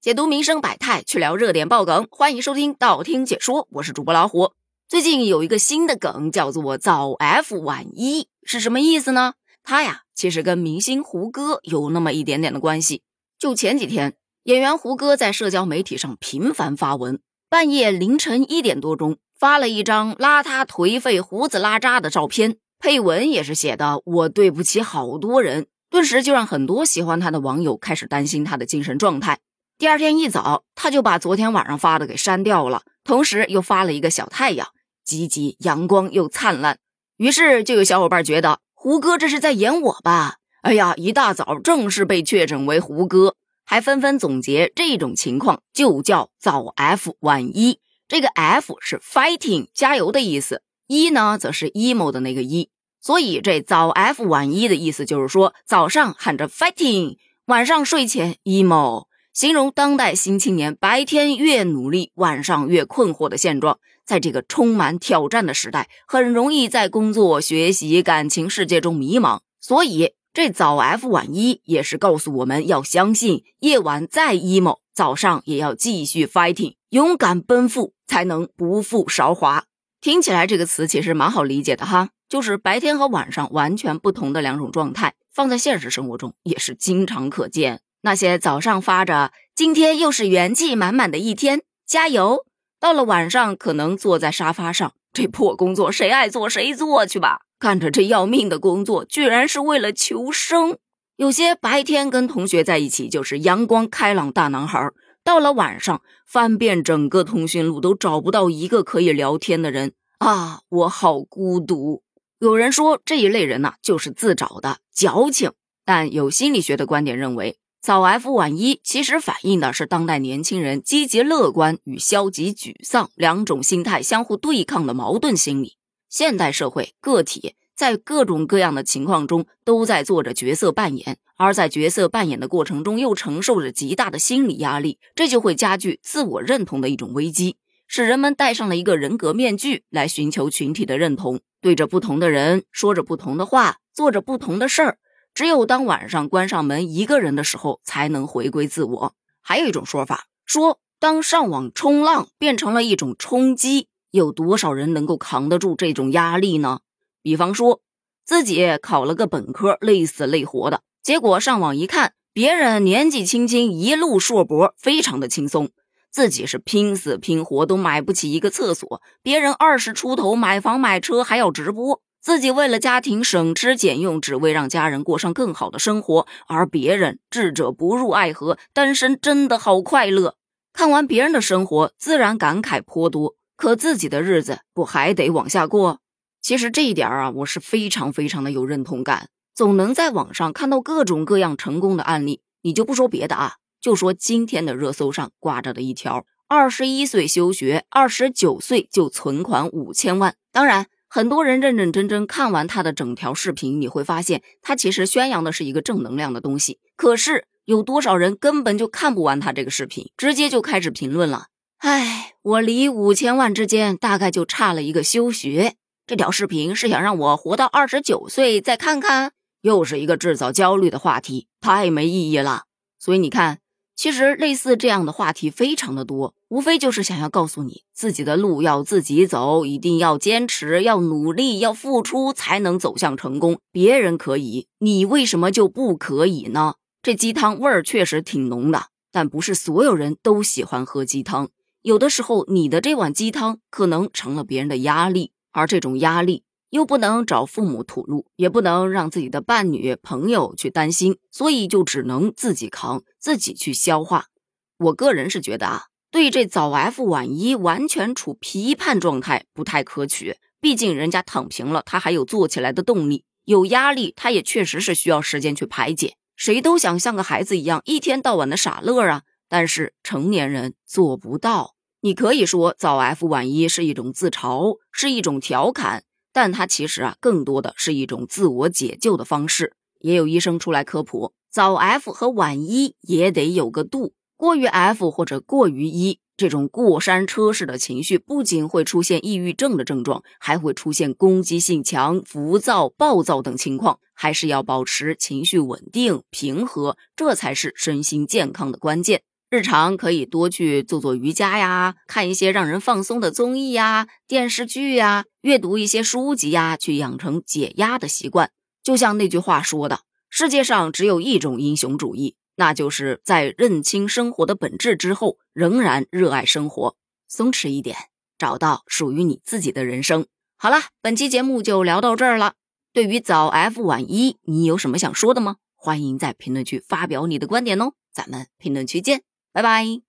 解读民生百态，去聊热点爆梗，欢迎收听道听解说，我是主播老虎。最近有一个新的梗，叫做“早 F 晚一”，是什么意思呢？它呀，其实跟明星胡歌有那么一点点的关系。就前几天，演员胡歌在社交媒体上频繁发文，半夜凌晨一点多钟发了一张邋遢颓废、胡子拉碴的照片，配文也是写的“我对不起好多人”，顿时就让很多喜欢他的网友开始担心他的精神状态。第二天一早，他就把昨天晚上发的给删掉了，同时又发了一个小太阳，积极阳光又灿烂。于是就有小伙伴觉得胡歌这是在演我吧？哎呀，一大早正式被确诊为胡歌，还纷纷总结这种情况就叫早 F 晚一。这个 F 是 fighting 加油的意思，一呢则是 emo 的那个一，所以这早 F 晚一的意思就是说早上喊着 fighting，晚上睡前 emo。形容当代新青年白天越努力，晚上越困惑的现状。在这个充满挑战的时代，很容易在工作、学习、感情世界中迷茫。所以，这早 F 晚一也是告诉我们要相信，夜晚再 emo，早上也要继续 fighting，勇敢奔赴，才能不负韶华。听起来这个词其实蛮好理解的哈，就是白天和晚上完全不同的两种状态，放在现实生活中也是经常可见。那些早上发着“今天又是元气满满的一天，加油”，到了晚上可能坐在沙发上，这破工作谁爱做谁做去吧，干着这要命的工作，居然是为了求生。有些白天跟同学在一起就是阳光开朗大男孩，到了晚上翻遍整个通讯录都找不到一个可以聊天的人啊，我好孤独。有人说这一类人呐，就是自找的矫情，但有心理学的观点认为。早 F 晚一其实反映的是当代年轻人积极乐观与消极沮丧两种心态相互对抗的矛盾心理。现代社会个体在各种各样的情况中都在做着角色扮演，而在角色扮演的过程中又承受着极大的心理压力，这就会加剧自我认同的一种危机，使人们戴上了一个人格面具来寻求群体的认同，对着不同的人说着不同的话，做着不同的事儿。只有当晚上关上门一个人的时候，才能回归自我。还有一种说法说，当上网冲浪变成了一种冲击，有多少人能够扛得住这种压力呢？比方说，自己考了个本科，累死累活的，结果上网一看，别人年纪轻轻一路硕博，非常的轻松，自己是拼死拼活都买不起一个厕所，别人二十出头买房买车还要直播。自己为了家庭省吃俭用，只为让家人过上更好的生活，而别人智者不入爱河，单身真的好快乐。看完别人的生活，自然感慨颇多，可自己的日子不还得往下过？其实这一点啊，我是非常非常的有认同感。总能在网上看到各种各样成功的案例，你就不说别的啊，就说今天的热搜上挂着的一条：二十一岁休学，二十九岁就存款五千万。当然。很多人认认真真看完他的整条视频，你会发现他其实宣扬的是一个正能量的东西。可是有多少人根本就看不完他这个视频，直接就开始评论了？哎，我离五千万之间大概就差了一个休学。这条视频是想让我活到二十九岁再看看，又是一个制造焦虑的话题，太没意义了。所以你看。其实类似这样的话题非常的多，无非就是想要告诉你自己的路要自己走，一定要坚持，要努力，要付出才能走向成功。别人可以，你为什么就不可以呢？这鸡汤味儿确实挺浓的，但不是所有人都喜欢喝鸡汤。有的时候，你的这碗鸡汤可能成了别人的压力，而这种压力。又不能找父母吐露，也不能让自己的伴侣、朋友去担心，所以就只能自己扛，自己去消化。我个人是觉得啊，对这早 F 晚一完全处批判状态不太可取。毕竟人家躺平了，他还有做起来的动力，有压力，他也确实是需要时间去排解。谁都想像个孩子一样，一天到晚的傻乐啊，但是成年人做不到。你可以说早 F 晚一是一种自嘲，是一种调侃。但它其实啊，更多的是一种自我解救的方式。也有医生出来科普，早 F 和晚一也得有个度。过于 F 或者过于一，这种过山车式的情绪，不仅会出现抑郁症的症状，还会出现攻击性强、浮躁、暴躁等情况。还是要保持情绪稳定、平和，这才是身心健康的关键。日常可以多去做做瑜伽呀，看一些让人放松的综艺呀、电视剧呀，阅读一些书籍呀，去养成解压的习惯。就像那句话说的：“世界上只有一种英雄主义，那就是在认清生活的本质之后，仍然热爱生活。松弛一点，找到属于你自己的人生。”好了，本期节目就聊到这儿了。对于早 F 晚一，你有什么想说的吗？欢迎在评论区发表你的观点哦，咱们评论区见，拜拜。